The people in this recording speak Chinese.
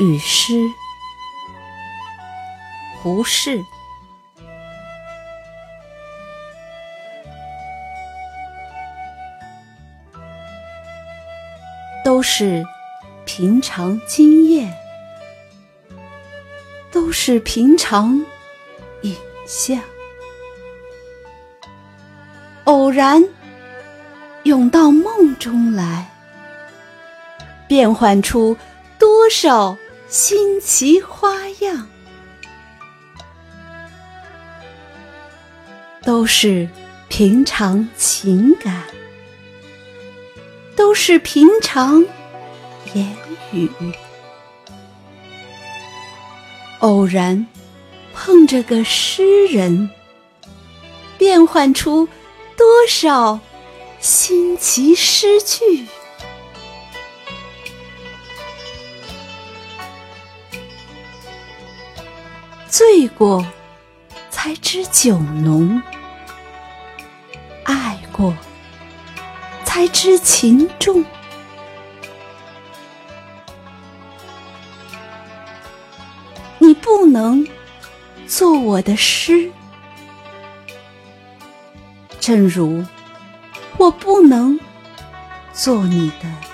与诗，胡适。都是平常经验，都是平常影像，偶然涌到梦中来，变换出多少新奇花样，都是平常情感。都是平常言语，偶然碰着个诗人，变换出多少新奇诗句。醉过才知酒浓，爱过。才知情重，你不能做我的诗，正如我不能做你的。